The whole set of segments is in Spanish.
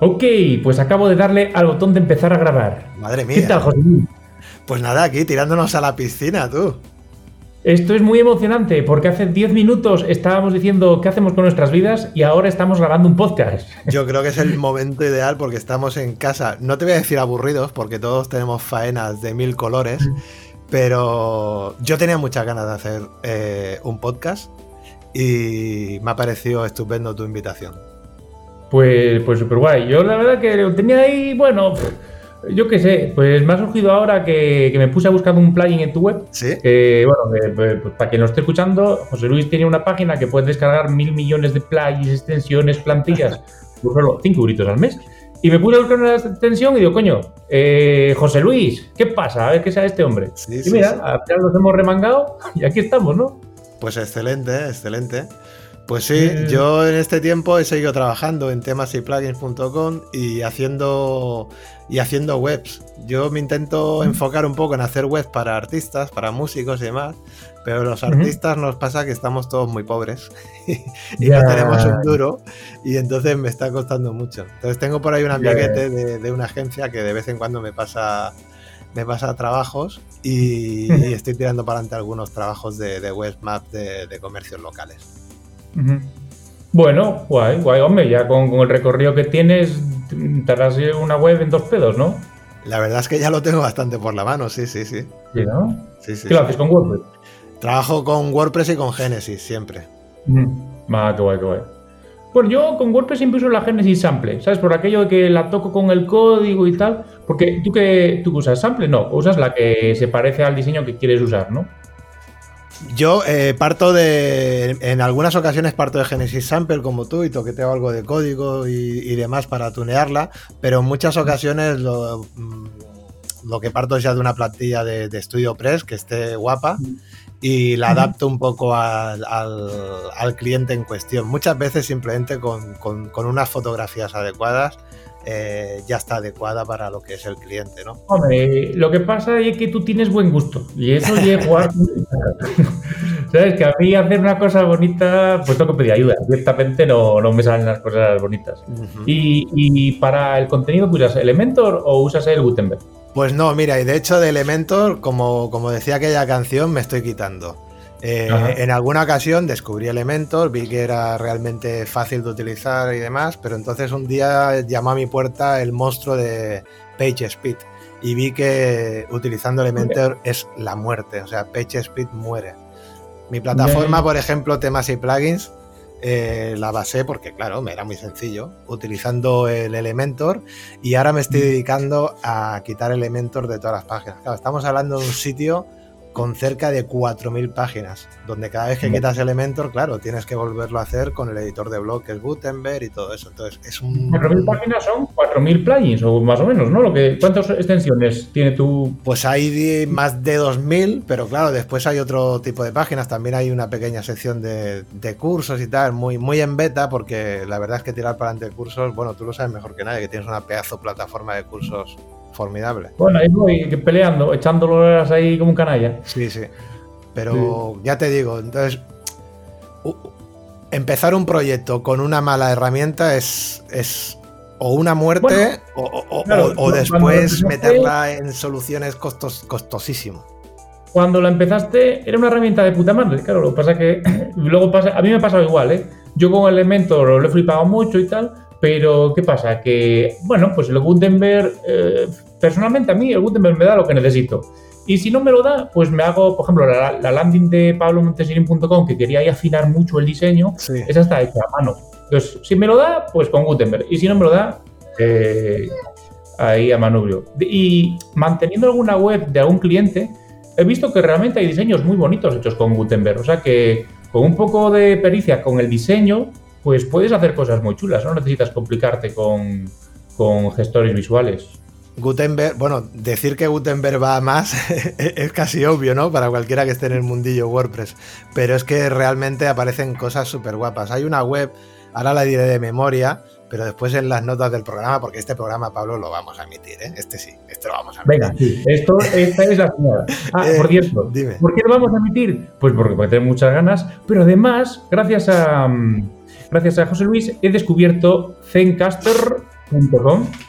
Ok, pues acabo de darle al botón de empezar a grabar. Madre mía. ¿Qué tal, José? Pues nada, aquí tirándonos a la piscina, tú. Esto es muy emocionante porque hace 10 minutos estábamos diciendo qué hacemos con nuestras vidas y ahora estamos grabando un podcast. Yo creo que es el momento ideal porque estamos en casa. No te voy a decir aburridos porque todos tenemos faenas de mil colores, pero yo tenía muchas ganas de hacer eh, un podcast y me ha parecido estupendo tu invitación. Pues, pues súper guay. Yo la verdad que lo tenía ahí, bueno, yo qué sé, pues me ha surgido ahora que, que me puse a buscar un plugin en tu web. Sí. Que, bueno, que, pues, pues, para quien lo esté escuchando, José Luis tiene una página que puedes descargar mil millones de plugins, extensiones, plantillas, por solo 5 euritos al mes. Y me puse a buscar una extensión y digo, coño, eh, José Luis, ¿qué pasa? A ver qué sea este hombre. Sí, y sí, mira, sí. al final nos hemos remangado y aquí estamos, ¿no? Pues excelente, excelente. Pues sí, Eh. yo en este tiempo he seguido trabajando en temasyplugins.com y haciendo y haciendo webs. Yo me intento enfocar un poco en hacer webs para artistas, para músicos y demás, pero los artistas nos pasa que estamos todos muy pobres y no tenemos un duro y entonces me está costando mucho. Entonces tengo por ahí un amiguete de, de una agencia que de vez en cuando me pasa me pasa trabajos y, y estoy tirando para adelante algunos trabajos de, de web map de, de comercios locales. Bueno, guay, guay, hombre, ya con, con el recorrido que tienes, te harás una web en dos pedos, ¿no? La verdad es que ya lo tengo bastante por la mano, sí, sí, sí. Sí, ¿no? sí, sí, ¿Qué lo haces con WordPress? Trabajo con WordPress y con Genesis siempre. Ah, qué guay, qué guay. Bueno, yo con WordPress siempre uso la Genesis Sample, ¿sabes? Por aquello de que la toco con el código y tal. Porque tú que tú que usas Sample, no, usas la que se parece al diseño que quieres usar, ¿no? Yo eh, parto de. En algunas ocasiones parto de Genesis Sample como tú y toqueteo algo de código y, y demás para tunearla, pero en muchas ocasiones lo, mm, lo que parto es ya de una plantilla de, de Studio Press que esté guapa y la adapto un poco al, al- al cliente en cuestión. Muchas veces simplemente con, con- con unas fotografías adecuadas eh, ya está adecuada para lo que es el cliente, ¿no? Hombre, lo que pasa es que tú tienes buen gusto y eso es jugar. ¿Sabes? Que a mí hacer una cosa bonita, pues tengo que pedir ayuda. Directamente no, no me salen las cosas bonitas. Y para el contenido, ¿usas Elementor o usas el Gutenberg? Pues no, mira, y de hecho de Elementor, como, como decía aquella canción, me estoy quitando. Eh, en alguna ocasión descubrí Elementor, vi que era realmente fácil de utilizar y demás, pero entonces un día llamó a mi puerta el monstruo de PageSpeed y vi que utilizando Elementor es la muerte, o sea, PageSpeed muere. Mi plataforma, Bien. por ejemplo, temas y plugins, eh, la basé porque, claro, me era muy sencillo, utilizando el Elementor y ahora me estoy dedicando a quitar Elementor de todas las páginas. Claro, estamos hablando de un sitio con cerca de 4.000 páginas, donde cada vez que Bien. quitas Elementor, claro, tienes que volverlo a hacer con el editor de blog que es Gutenberg y todo eso. Entonces, es un... 4.000 páginas son 4.000 plugins o más o menos, ¿no? Lo que, ¿Cuántas extensiones tiene tu...? Pues hay más de 2.000, pero claro, después hay otro tipo de páginas. También hay una pequeña sección de, de cursos y tal, muy, muy en beta, porque la verdad es que tirar para adelante cursos, bueno, tú lo sabes mejor que nadie, que tienes una pedazo plataforma de cursos formidable. Bueno, ahí voy peleando, echándolo horas ahí como un canalla. Sí, sí. Pero ya te digo, entonces, empezar un proyecto con una mala herramienta es, es o una muerte Bueno, o, o- claro, después meterla en soluciones costos, costosísimo. Cuando la empezaste era una herramienta de puta madre, claro, lo que pasa que luego pasa, a mí me ha pasado igual, ¿eh? Yo con Elementor lo he flipado mucho y tal, pero ¿qué pasa? Que, bueno, pues el Gutenberg, eh, personalmente a mí el Gutenberg me da lo que necesito. Y si no me lo da, pues me hago, por ejemplo, la, la landing de pablomontesirin.com, que quería ahí afinar mucho el diseño, Sí. esa está hecha a mano. Entonces, si me lo da, pues con Gutenberg. Y si no me lo da, eh, ahí a manubrio. Y manteniendo alguna web de algún cliente, he visto que realmente hay diseños muy bonitos hechos con Gutenberg. O sea que con un poco de pericia con el diseño, pues puedes hacer cosas muy chulas. No necesitas complicarte con, con gestores visuales. Gutenberg, bueno, decir que Gutenberg va a más es casi obvio, ¿no? Para cualquiera que esté en el mundillo WordPress. Pero es que realmente aparecen cosas súper guapas. Hay una web ahora la diré de memoria, pero después en las notas del programa, porque este programa, Pablo, lo vamos a emitir, ¿eh? Este sí, este lo vamos a emitir. Venga, sí, esto, esta es la señora. Ah, Eh, por cierto, dime. ¿por qué lo vamos a emitir? Pues porque, tengo muchas ganas, pero además, gracias a, mm, gracias a José Luis, he descubierto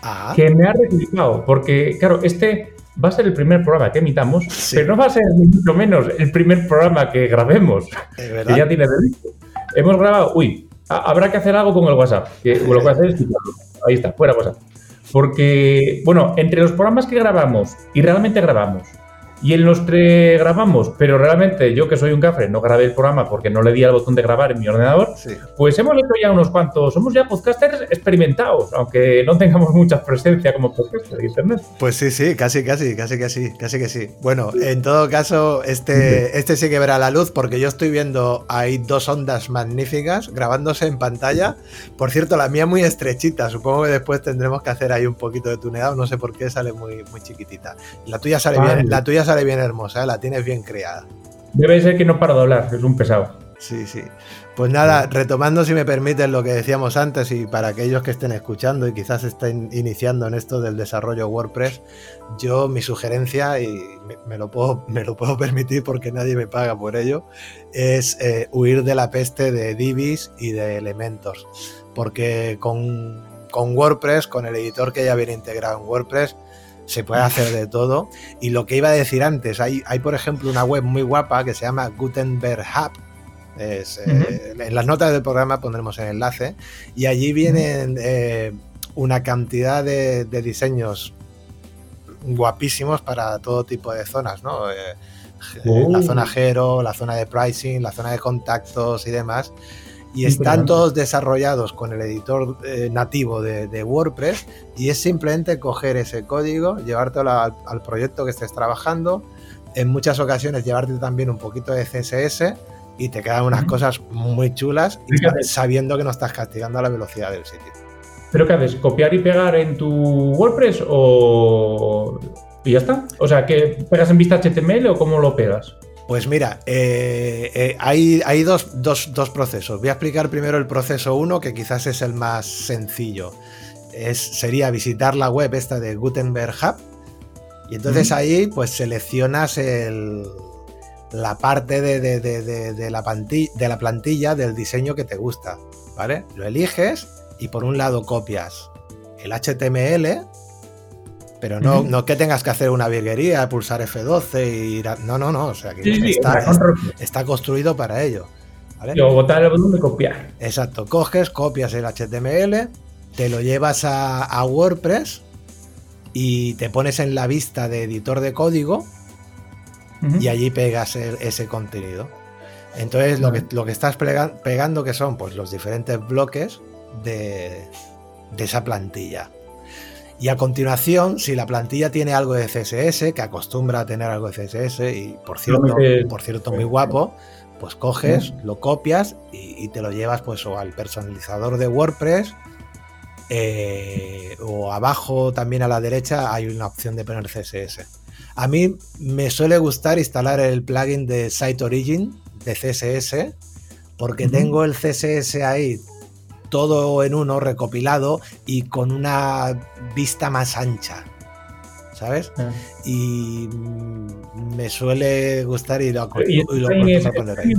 Ah, que me ha reclutado, porque, claro, este va a ser el primer programa que emitamos, Sí. pero no va a ser ni mucho menos el primer programa que grabemos, es que ya tiene delito. Hemos grabado, uy, ha- habrá que hacer algo con el WhatsApp, que lo que voy a hacer es quitarlo. Ahí está, fuera WhatsApp. Porque, bueno, entre los programas que grabamos y realmente grabamos, y en los que grabamos, pero realmente yo que soy un cafre no grabé el programa porque no le di al botón de grabar en mi ordenador, Sí. pues hemos hecho ya unos cuantos, somos ya podcasters experimentados, aunque no tengamos mucha presencia como podcasters de internet. Pues sí, sí, casi, casi, casi que sí, casi que sí. Bueno, en todo caso, este, este sí que verá la luz porque yo estoy viendo ahí dos ondas magníficas grabándose en pantalla. Por cierto, la mía muy estrechita, supongo que después tendremos que hacer ahí un poquito de tuneado, no sé por qué sale muy, muy chiquitita. La tuya sale Vale. bien, la tuya sale bien hermosa, ¿eh? la tienes bien creada. Debe ser que no paro de hablar, es un pesado. Sí, sí. Pues nada, retomando si me permiten lo que decíamos antes y para aquellos que estén escuchando y quizás estén iniciando en esto del desarrollo WordPress, yo mi sugerencia, y me, me lo, puedo, me lo puedo permitir porque nadie me paga por ello, es eh, huir de la peste de Divis y de elementos. Porque con, con WordPress, con el editor que ya viene integrado en WordPress, se puede hacer de todo. Y lo que iba a decir antes, hay, hay por ejemplo una web muy guapa que se llama Gutenberg Hub. Es, eh, En las notas del programa pondremos el enlace. Y allí vienen eh, una cantidad de, de diseños guapísimos para todo tipo de zonas, ¿no? Eh, Oh. La zona Hero, la zona de pricing, la zona de contactos y demás. Y están todos desarrollados con el editor eh, nativo de, de WordPress y es simplemente coger ese código, llevártelo al, al proyecto que estés trabajando, en muchas ocasiones llevarte también un poquito de CSS y te quedan unas cosas muy chulas y sabiendo que no estás castigando a la velocidad del sitio. ¿Pero qué haces? ¿Copiar y pegar en tu WordPress o...? ¿Y ya está? O sea, ¿que pegas en vista HTML o cómo lo pegas? Pues mira, eh, eh, hay, hay dos, dos- dos procesos. Voy a explicar primero el proceso 1, que quizás es el más sencillo. Es, sería visitar la web esta de Gutenberg Hub. Y entonces ahí pues seleccionas el, la parte de, de- de- de- la planti- de la plantilla del diseño que te gusta. ¿Vale? Lo eliges y por un lado copias el HTML, pero no, no que tengas que hacer una virguería, pulsar F12 y ir a- No, no, no. O sea, que Sí, sí, está, está construido para ello. ¿vale? Y o botar el botón de copiar. Exacto, coges, copias el HTML, te lo llevas a, a WordPress y te pones en la vista de editor de código y allí pegas el- ese contenido. Entonces lo que, lo que estás pegando que son pues los diferentes bloques de, de esa plantilla. Y a continuación, si la plantilla tiene algo de CSS, que acostumbra a tener algo de CSS, y por cierto, por cierto muy guapo, pues coges, lo copias y, y te lo llevas pues o al personalizador de WordPress eh, o abajo también a la derecha hay una opción de poner CSS. A mí me suele gustar instalar el plugin de Site Origin de CSS porque tengo el CSS ahí todo en uno recopilado y con una vista más ancha. ¿Sabes? Ah. Y mm, me suele gustar y lo, ¿Y y lo a poner ahí.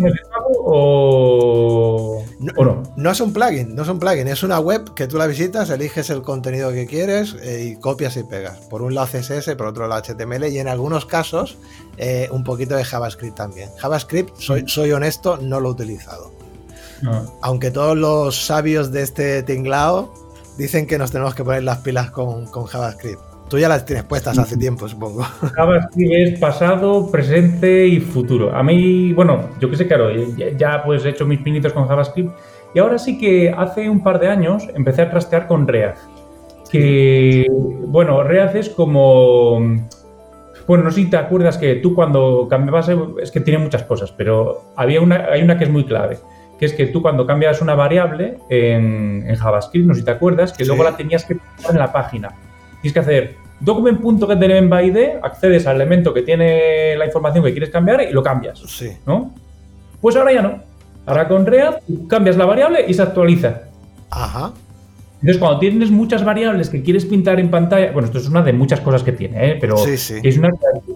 o... No, o no? no es un plugin, no es un plugin, es una web que tú la visitas, eliges el contenido que quieres eh, y copias y pegas. Por un lado CSS, por otro lado HTML y en algunos casos eh, un poquito de JavaScript también. JavaScript, soy, soy honesto, no lo he utilizado. Ah. Aunque todos los sabios de este tinglao dicen que nos tenemos que poner las pilas con, con JavaScript. Tú ya las tienes puestas hace tiempo, supongo. JavaScript es pasado, presente y futuro. A mí, bueno, yo que sé, claro, ya, ya, pues he hecho mis pinitos con JavaScript y ahora sí que hace un par de años empecé a trastear con React. Que, bueno, React es como... Bueno, no sé si te acuerdas que tú cuando cambiabas, es que tiene muchas cosas, pero había una, hay una que es muy clave, que es que tú cuando cambias una variable en, en JavaScript, no sé si te acuerdas, que Sí. luego la tenías que poner en la página. Tienes que hacer document.getElement by ID, accedes al elemento que tiene la información que quieres cambiar y lo cambias, Sí. ¿no? Pues ahora ya no. Ahora con React cambias la variable y se actualiza. Ajá. Entonces, cuando tienes muchas variables que quieres pintar en pantalla, bueno, esto es una de muchas cosas que tiene, ¿eh? pero Sí, sí. es una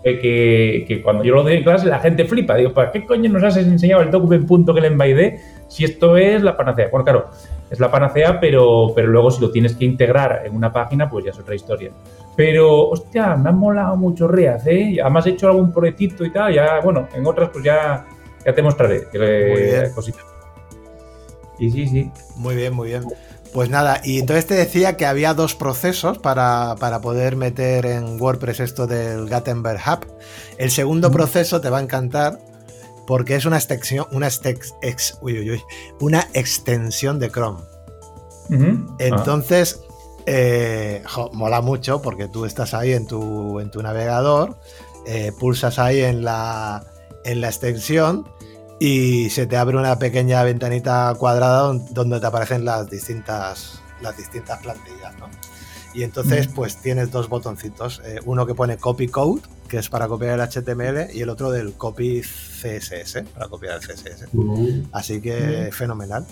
que, que- que cuando yo lo doy en clase la gente flipa. Digo, ¿para qué coño nos has enseñado el document si esto es la panacea? Bueno, claro, es la panacea, pero, pero luego si lo tienes que integrar en una página, pues ya es otra historia. Pero, hostia, me ha molado mucho React, ¿eh? Además he hecho algún proyectito y tal, ya, bueno, en otras pues ya, ya te mostraré cositas. Y sí, sí. Muy bien, muy bien. Pues nada, y entonces te decía que había dos procesos para, para poder meter en WordPress esto del Gutenberg Hub. El segundo proceso te va a encantar porque es una extensión, una, ex- uy, uy, uy, una extensión de Chrome. Entonces, eh, jo, mola mucho porque tú estás ahí en tu, en tu navegador, eh, pulsas ahí en la, en la extensión y se te abre una pequeña ventanita cuadrada don- donde te aparecen las distintas, las distintas plantillas. ¿no? Y entonces, pues tienes dos botoncitos: eh, uno que pone copy code, que es para copiar el HTML, y el otro del copy CSS, para copiar el CSS. Así que fenomenal.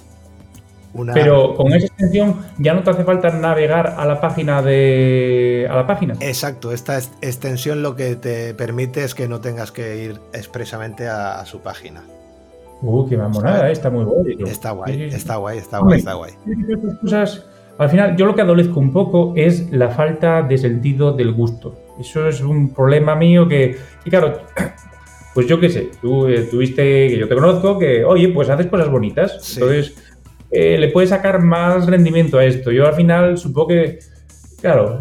Una- Pero con esa extensión ya no te hace falta navegar a la página de. a la página. Exacto, esta es- extensión lo que te permite es que no tengas que ir expresamente a, a su página. Uh, qué mamonada, eh, está muy guay. Está guay, Sí, sí, sí. está guay, está guay, está guay. Estas cosas, al final, yo lo que adolezco un poco es la falta de sentido del gusto. Eso es un problema mío que, que claro, pues yo qué sé, tú eh, tuviste, que yo te conozco, que, oye, pues haces cosas bonitas. Sí. Entonces, eh, le puedes sacar más rendimiento a esto. Yo al final supongo que, claro,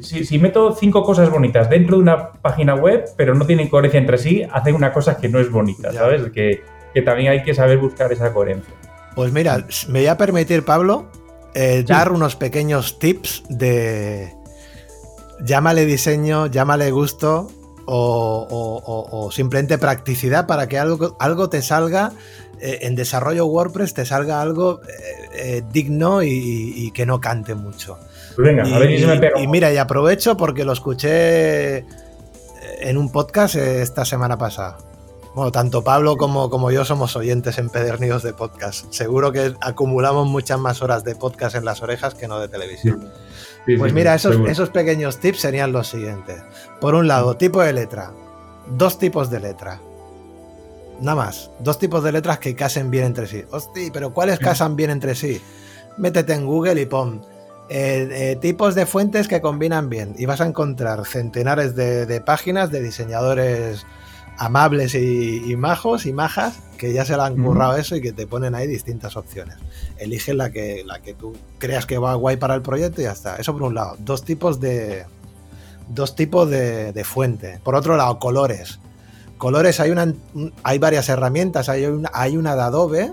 si, si meto cinco cosas bonitas dentro de una página web, pero no tienen coherencia entre sí, hacen una cosa que no es bonita, Ya. ¿sabes? Que, que también hay que saber buscar esa coherencia. Pues mira, me voy a permitir, Pablo, eh, dar unos pequeños tips de. Llámale diseño, llámale gusto o, o- o- o simplemente practicidad para que algo, algo te salga eh, en desarrollo WordPress, te salga algo eh, digno y- y- y que no cante mucho. Pues venga, a ver si se me pega. y mira, y aprovecho porque lo escuché en un podcast esta semana pasada. Bueno, tanto Pablo como, como yo somos oyentes empedernidos de podcast. Seguro que acumulamos muchas más horas de podcast en las orejas que no de televisión. Sí, Pues mira, esos, seguro. esos pequeños tips serían los siguientes. Por un lado, tipo de letra. Dos tipos de letra. Nada más. Dos tipos de letras que casen bien entre sí. Hostia, pero ¿cuáles casan bien entre sí? Métete en Google y pon eh, eh, tipos de fuentes que combinan bien. Y vas a encontrar centenares de, de páginas de diseñadores amables y, y majos y majas que ya se le han currado eso y que te ponen ahí distintas opciones. Elige la que, la que tú creas que va guay para el proyecto y ya está. Eso por un lado. Dos tipos de. Dos tipos de, de fuente. Por otro lado, colores. Colores, hay una hay varias herramientas. Hay una, hay una de Adobe,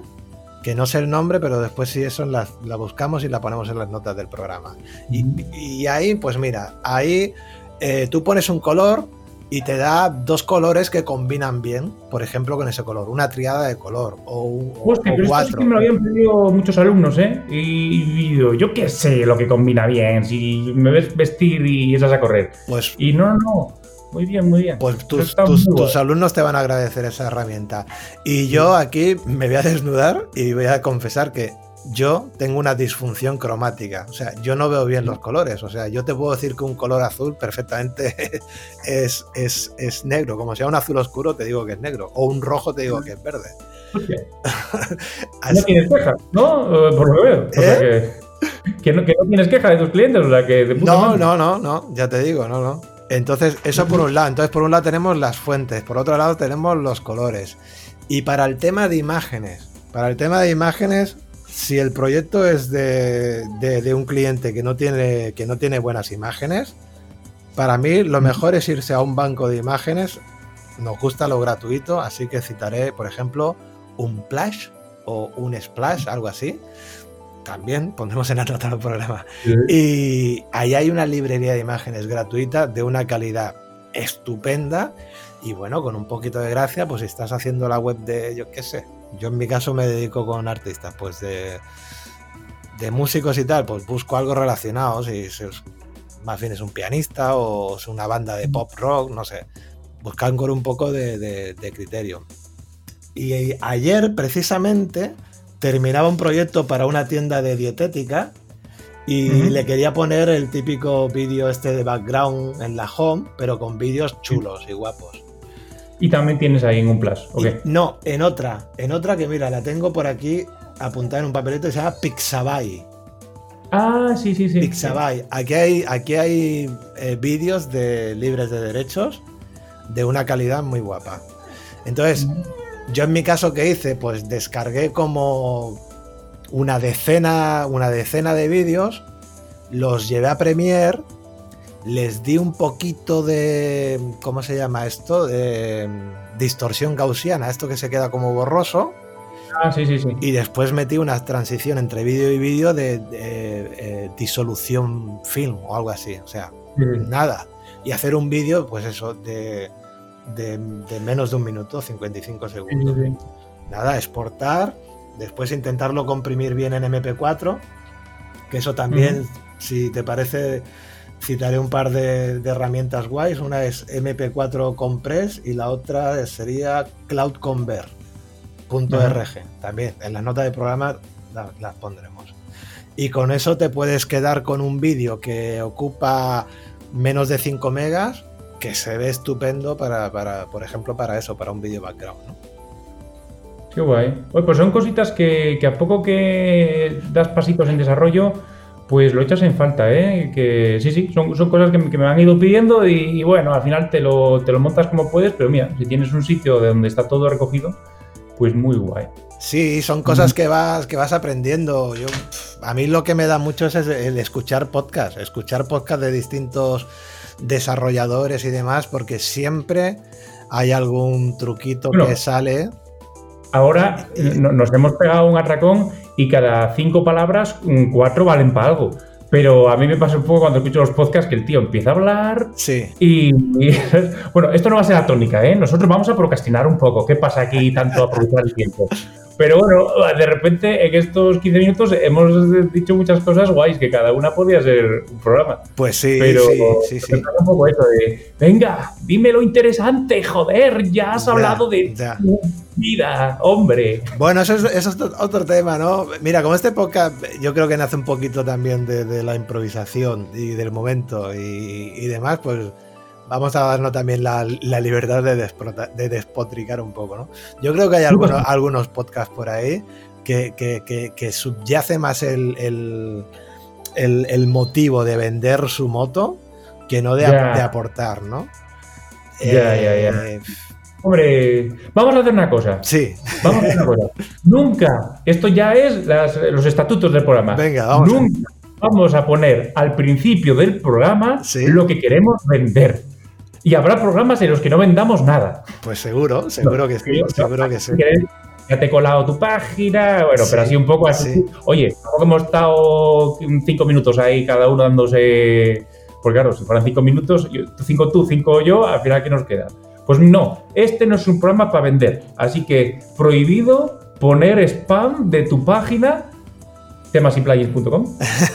que no sé el nombre, pero después si eso la, la buscamos y la ponemos en las notas del programa. Y, y ahí, pues mira, ahí eh, tú pones un color y te da dos colores que combinan bien, por ejemplo, con ese color, una triada de color o, Hostia, o pero esto sí cuatro. que me lo habían pedido muchos alumnos, ¿eh? Y, y digo, yo qué sé lo que combina bien, si me ves vestir y estás a correr. Pues, Y no, no, no. Muy bien, muy bien. pues tus, tus- muy tus alumnos te van a agradecer esa herramienta. Y yo aquí me voy a desnudar y voy a confesar que yo tengo una disfunción cromática. O sea, yo no veo bien los colores. O sea, yo te puedo decir que un color azul perfectamente es, es, es negro. Como sea un azul oscuro, te digo que es negro. O un rojo, te digo que es verde. Así- no tienes quejas, ¿no? Eh, Por lo que veo. O sea que, que no, que no tienes queja de tus clientes, o sea que de No, madre. no, no, no, ya te digo, no, no. Entonces, eso por un lado. Entonces, por un lado tenemos las fuentes, por otro lado tenemos los colores. Y para el tema de imágenes, para el tema de imágenes, si el proyecto es de, de- de un cliente que no, tiene, que no tiene buenas imágenes, para mí lo mejor es irse a un banco de imágenes. Nos gusta lo gratuito, así que citaré, por ejemplo, un Plash o un Splash, algo así. También pondremos en la nota del programa. Sí. Y ahí hay una librería de imágenes gratuita de una calidad estupenda. Y bueno, con un poquito de gracia, pues si estás haciendo la web de, yo qué sé, yo en mi caso me dedico con artistas, pues de, de músicos y tal, pues busco algo relacionado, si es más bien es un pianista o es una banda de pop rock, no sé, buscan con un poco de, de- de criterio. Y ayer precisamente terminaba un proyecto para una tienda de dietética y le quería poner el típico vídeo este de background en la home, pero con vídeos chulos y guapos. Y también tienes ahí en un plus, ¿ok? no, en otra, en otra que mira, la tengo por aquí apuntada en un papelito que se llama Pixabay. Ah, sí, sí, sí. Pixabay. Aquí hay, aquí hay eh, vídeos de libres de derechos de una calidad muy guapa. Entonces, yo en mi caso, ¿qué hice? Pues descargué como una decena, una decena de vídeos, los llevé a Premiere, les di un poquito de, ¿cómo se llama esto? De distorsión gaussiana, esto que se queda como borroso. Ah, sí, sí, sí. Y después metí una transición entre vídeo y vídeo de, eh, disolución film o algo así. O sea, nada. Y hacer un vídeo, pues eso, de de, menos de un minuto, 55 segundos. Nada, exportar, después intentarlo comprimir bien en MP4, que eso también, si te parece, citaré un par de, herramientas guays. Una es MP4 Compress y la otra sería Cloud También en la nota de programa las pondremos. Y con eso te puedes quedar con un vídeo que ocupa menos de 5 megas que se ve estupendo para, por ejemplo, para eso, para un video background, ¿no? Qué guay. pues son cositas que, a poco que das pasitos en desarrollo, pues lo echas en falta, ¿eh? Que sí, sí, son, cosas que, me han ido pidiendo y, bueno, al final te lo, te lo montas como puedes, pero mira, si tienes un sitio de donde está todo recogido, pues muy guay. Sí, son cosas que vas, que vas aprendiendo. Yo, a mí lo que me da mucho es el escuchar podcast, escuchar podcast de distintos desarrolladores y demás, porque siempre hay algún truquito que sale. Ahora nos hemos pegado un atracón y cada cinco palabras, cuatro valen para algo. Pero a mí me pasa un poco cuando escucho los podcasts que el tío empieza a hablar. Sí. Y, bueno, esto no va a ser la tónica, ¿eh? Nosotros vamos a procrastinar un poco. ¿Qué pasa aquí tanto aprovechar el tiempo? Pero bueno, de repente en estos 15 minutos hemos dicho muchas cosas guays, que cada una podía ser un programa. Pues sí, pero, sí, sí, sí. Un poco eso de, venga, dime lo interesante, joder, ya has hablado de tu vida, hombre. Bueno, eso es, otro tema, ¿no? Mira, como este podcast yo creo que nace un poquito también de, la improvisación y del momento y, y demás, pues vamos a darnos también la, libertad de, despotricar un poco, ¿no? Yo creo que hay algunos, algunos podcasts por ahí que, subyace más el, el, motivo de vender su moto que no de, aportar, ¿no? Ya, ya, ya. Eh, Hombre, vamos a hacer una cosa. Sí. Vamos a hacer una cosa. Nunca, esto ya es los estatutos del programa. Venga, vamos. Nunca vamos a poner al principio del programa lo que queremos vender. Y habrá programas en los que no vendamos nada. Pues seguro, seguro que sí, seguro que sí. Ya te he colado tu página, bueno, pero así un poco así. Oye, tampoco hemos estado cinco minutos ahí cada uno dándose. Porque claro, si fueran cinco minutos, cinco tú, cinco yo, al final, ¿qué nos queda? Pues no, este no es un programa para vender. Así que prohibido poner spam de tu página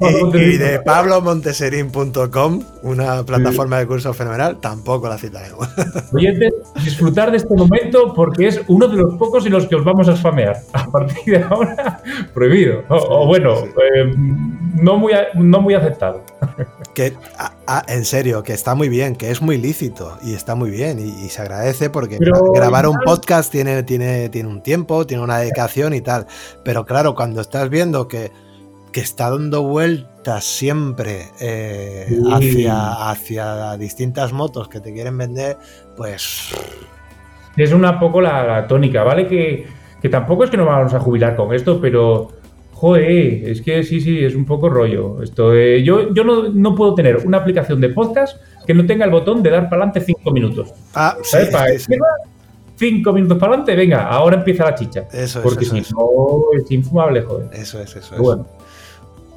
y, y, de pablomonteserín.com, una plataforma de cursos fenomenal, tampoco la citaremos. Oyentes, disfrutar de este momento porque es uno de los pocos en los que os vamos a spamear. A partir de ahora, prohibido. O, bueno, eh, no, muy, no muy aceptado. Que, en serio, que está muy bien, que es muy lícito y está muy bien y, se agradece porque grabar un podcast tiene, tiene, tiene un tiempo, tiene una dedicación y tal. Pero claro, cuando estás viendo que, está dando vueltas siempre eh, hacia, hacia distintas motos que te quieren vender, pues... Es una poco la, tónica, ¿vale? Que, tampoco es que nos vamos a jubilar con esto, pero... Joder, es que sí, sí, es un poco rollo. Esto, yo yo no, puedo tener una aplicación de podcast que no tenga el botón de dar para adelante cinco minutos. Ah, sí, sí, cinco minutos para adelante, venga, ahora empieza la chicha. Eso es. Porque si no, es infumable, joder. Eso es, eso es. Bueno.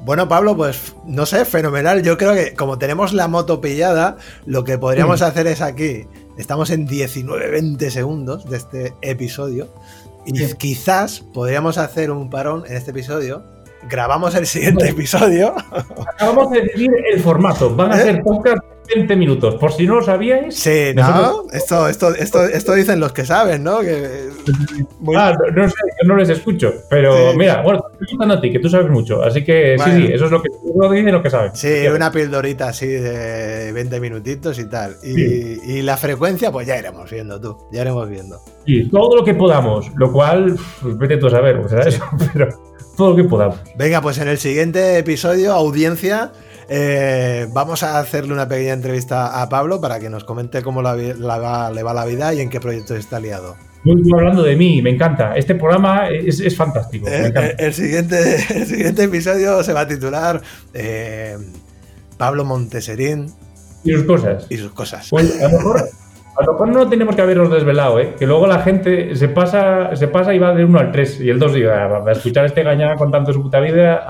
Bueno, Pablo, pues no sé, fenomenal. Yo creo que como tenemos la moto pillada, lo que podríamos mm. hacer es aquí. Estamos en 19-20 segundos de este episodio. Y quizás podríamos hacer un parón en este episodio. Grabamos el siguiente episodio. Acabamos de decidir el formato. Van a ¿Eh? ser podcast 20 minutos, por si no lo sabíais. Sí, ¿no? Esto, esto, esto, esto dicen los que saben, ¿no? Ah, no, sé, yo no les escucho. Pero mira, bueno, estoy contando a ti, que tú sabes mucho. Así que sí, sí, eso es lo que tú dices lo que sabes. Sí, una pildorita así de 20 minutitos y tal. Y, y, la frecuencia, pues ya iremos viendo tú. Ya iremos viendo. Sí, todo lo que podamos. Lo cual, pues, vete tú a saber, o sea, eso, pero todo lo que podamos. Venga, pues en el siguiente episodio, audiencia. Eh, vamos a hacerle una pequeña entrevista a Pablo para que nos comente cómo la, le va la vida y en qué proyecto está liado. Muy hablando de mí, me encanta. Este programa es, fantástico. Eh, el, siguiente, el siguiente episodio se va a titular eh, Pablo Monteserín. Y sus cosas. Y sus cosas. Pues a lo mejor a lo mejor no tenemos que habernos desvelado, ¿eh? que luego la gente se pasa, se pasa y va de 1 al 3 y el 2 y va a escuchar este gañán contando su puta vida.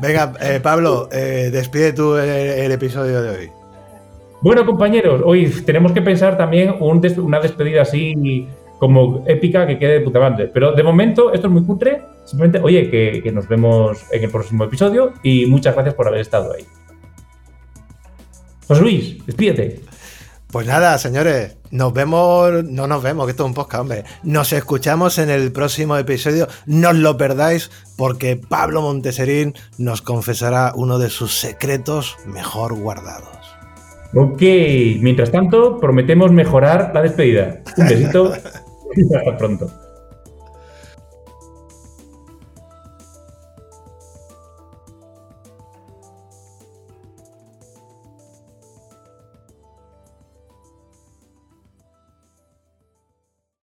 Venga, eh, Pablo, eh, despide tú el, episodio de hoy. Bueno, compañeros, hoy tenemos que pensar también una despedida así como épica que quede de puta madre. Pero de momento, esto es muy cutre. Simplemente, oye, que, que nos vemos en el próximo episodio y muchas gracias por haber estado ahí. José Luis, despídete. Pues nada, señores, nos vemos, no nos vemos, que esto es un podcast, hombre. Nos escuchamos en el próximo episodio, no os lo perdáis, porque Pablo Monteserín nos confesará uno de sus secretos mejor guardados. Ok, mientras tanto, prometemos mejorar la despedida. Un besito hasta pronto.